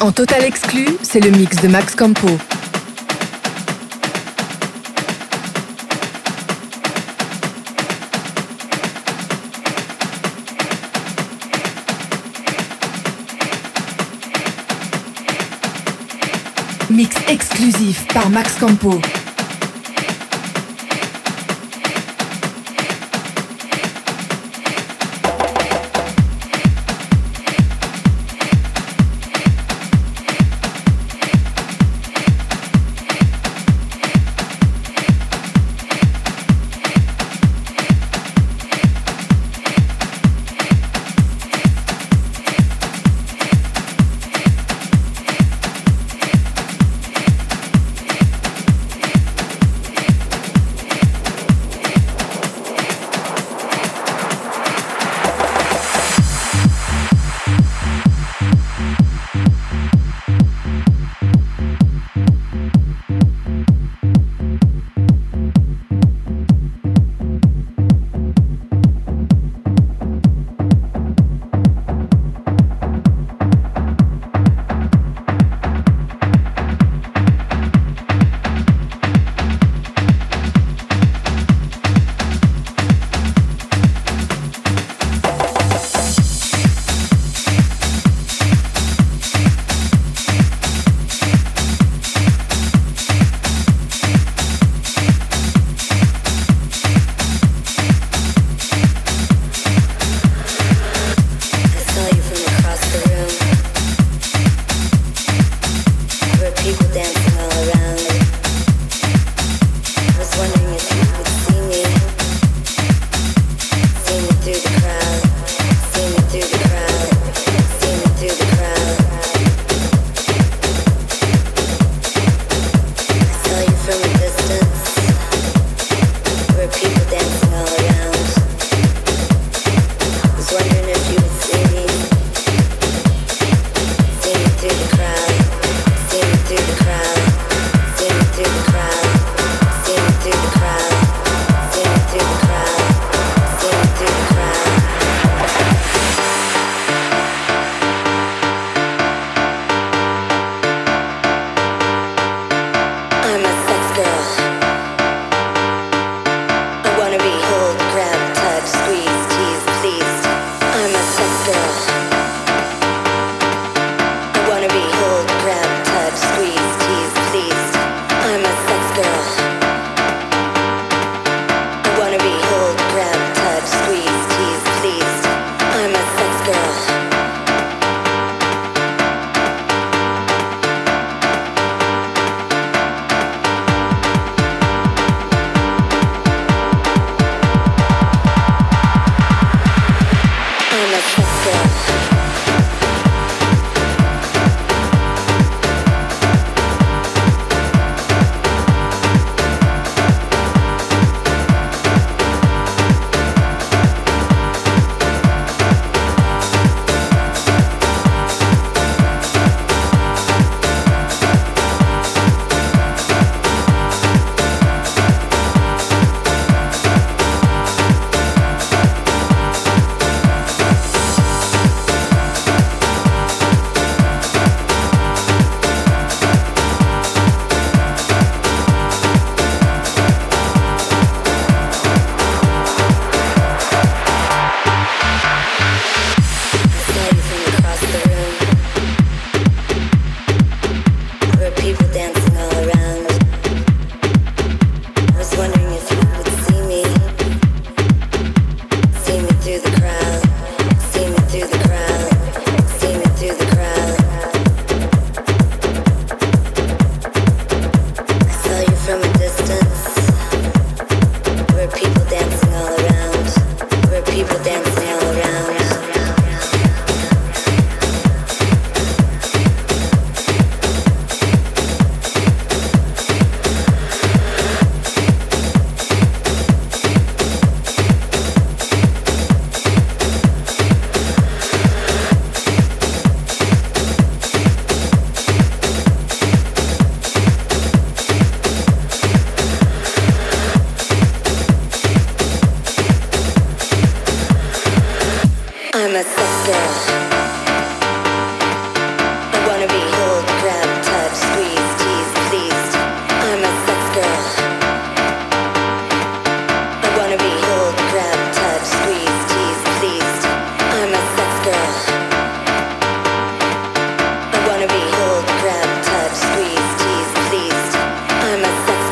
En total exclu, c'est le mix de Max Campo. Mix exclusif par Max Campo.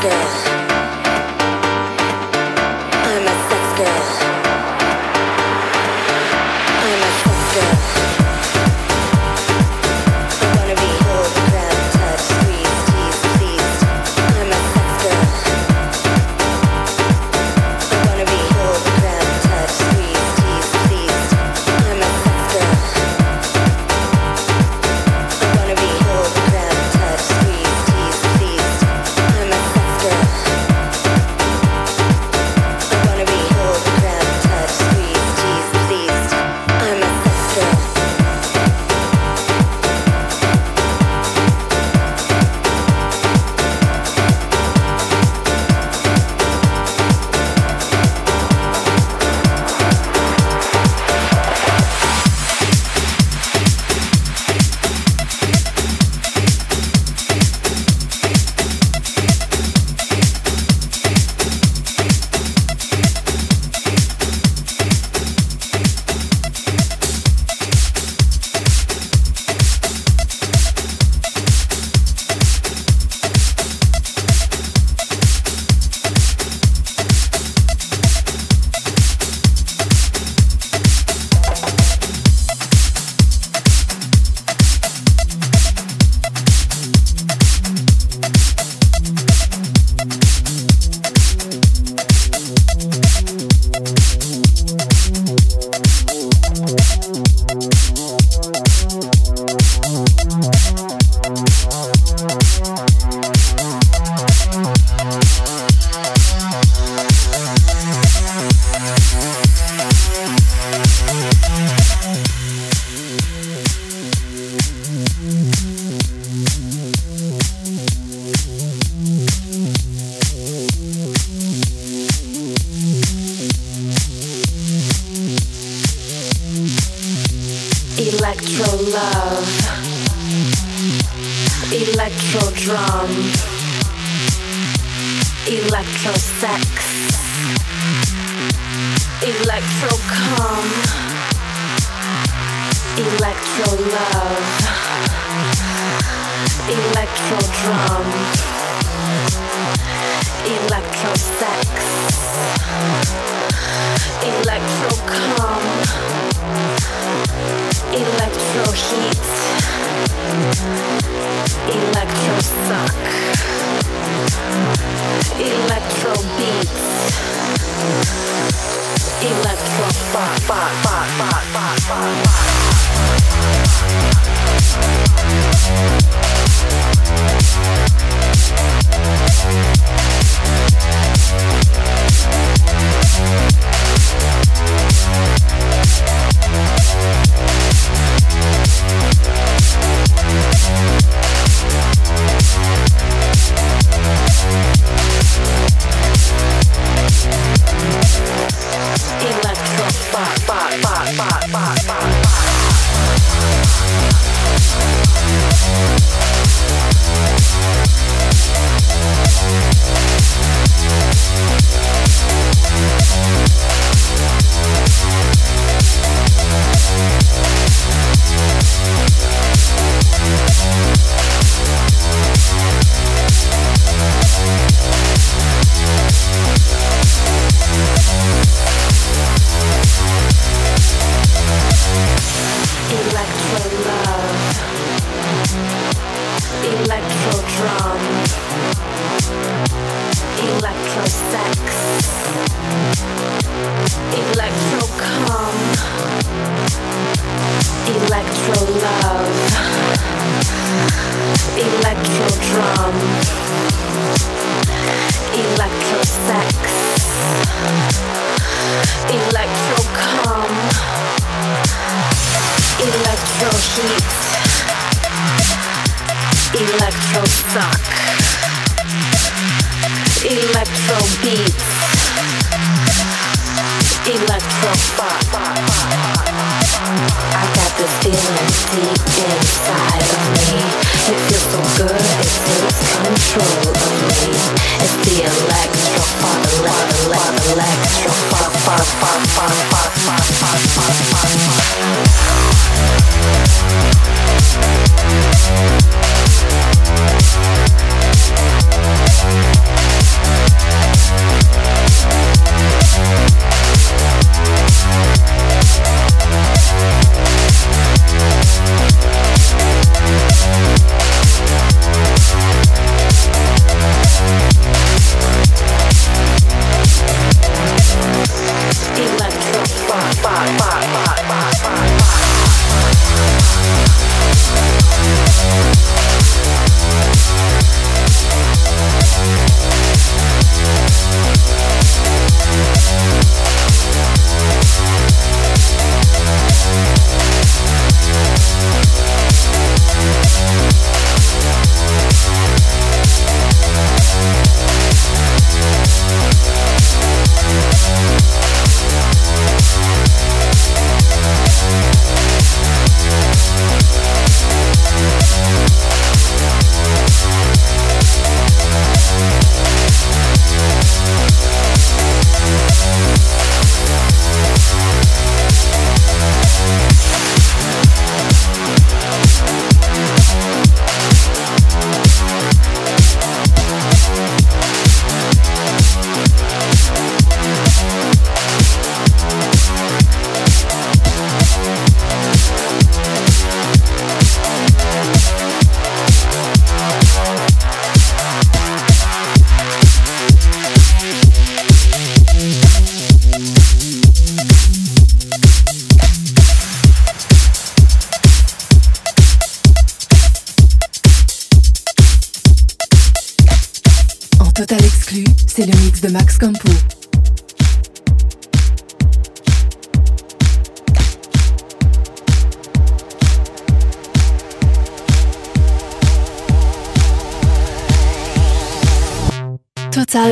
Yeah.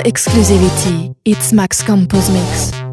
Exclusivity. It's Max Campos Mix.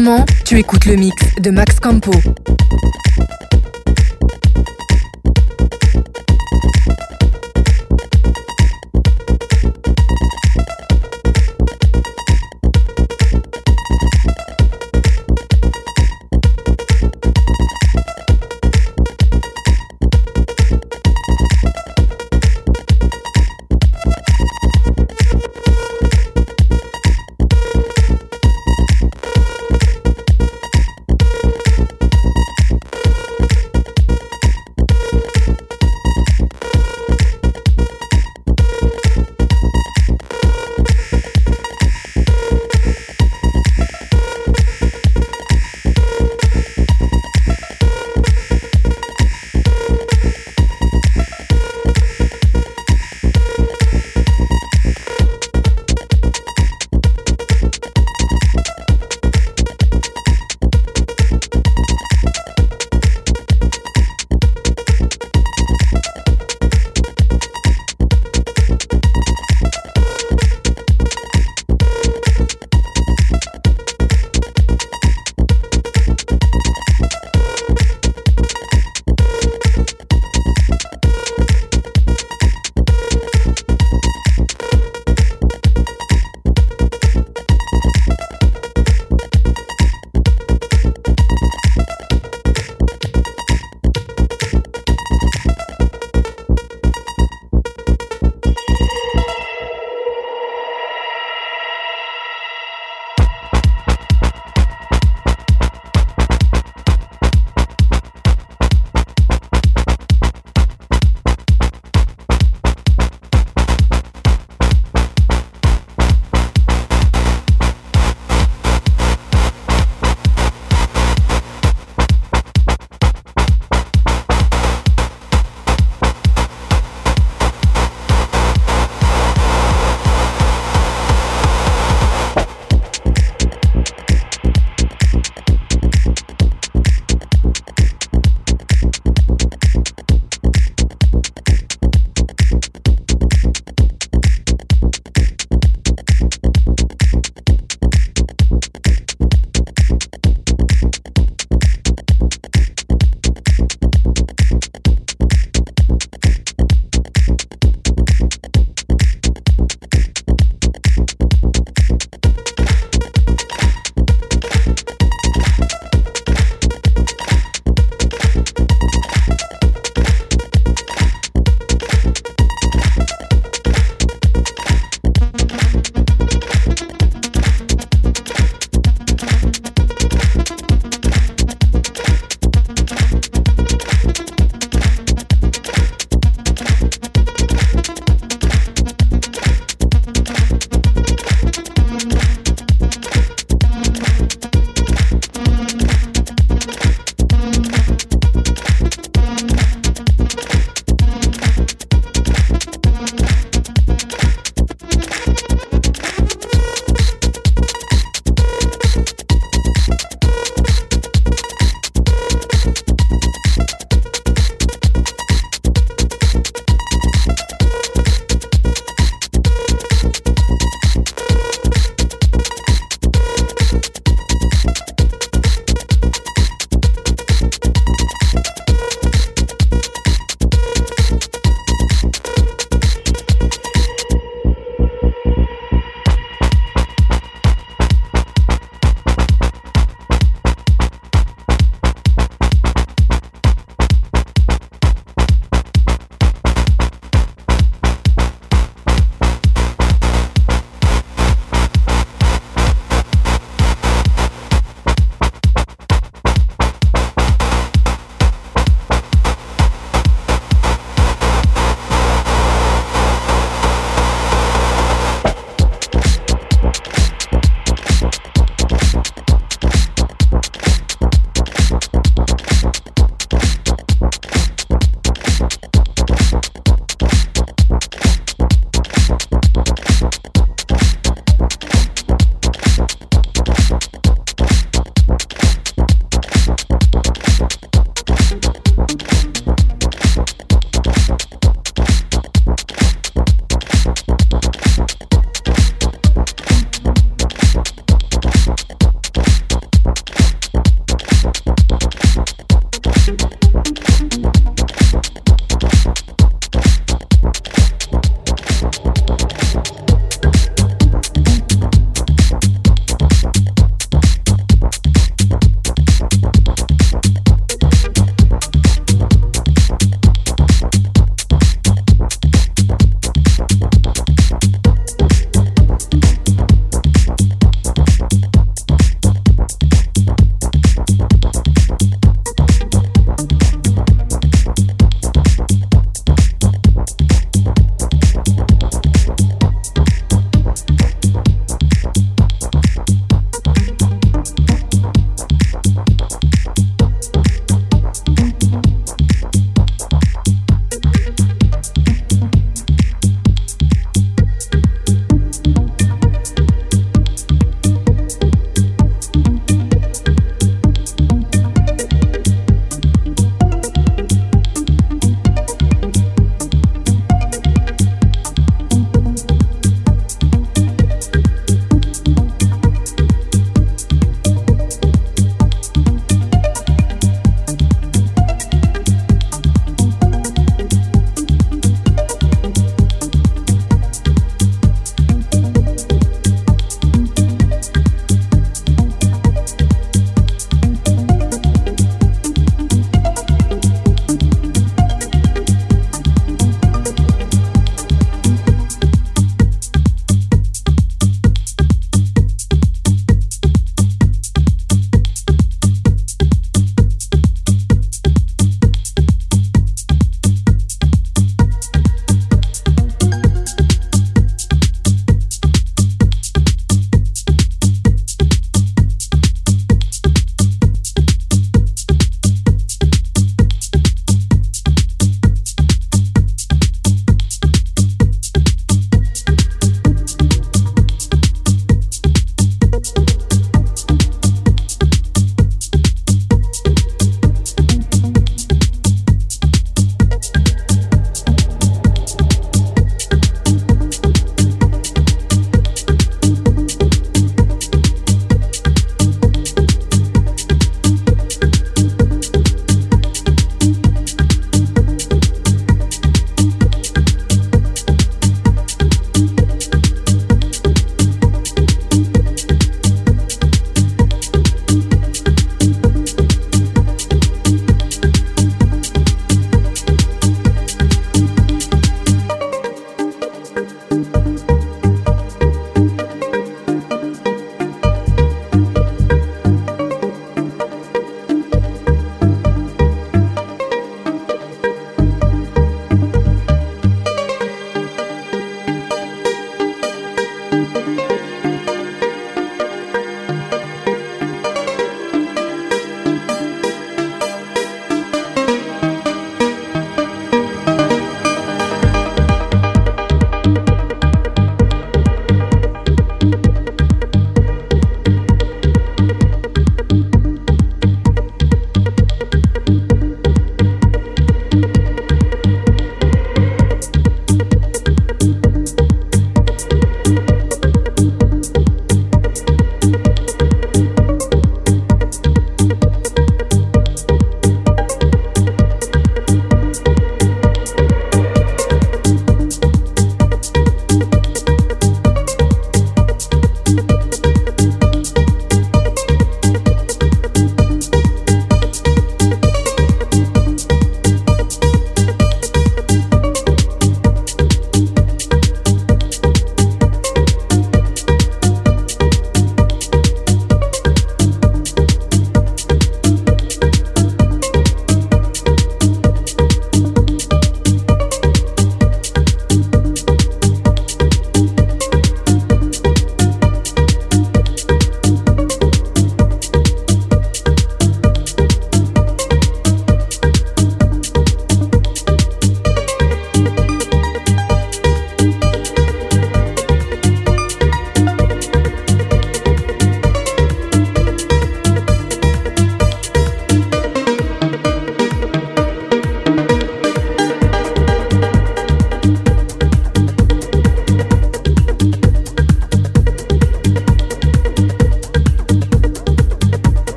Moment, tu écoutes le mix de Max Campo.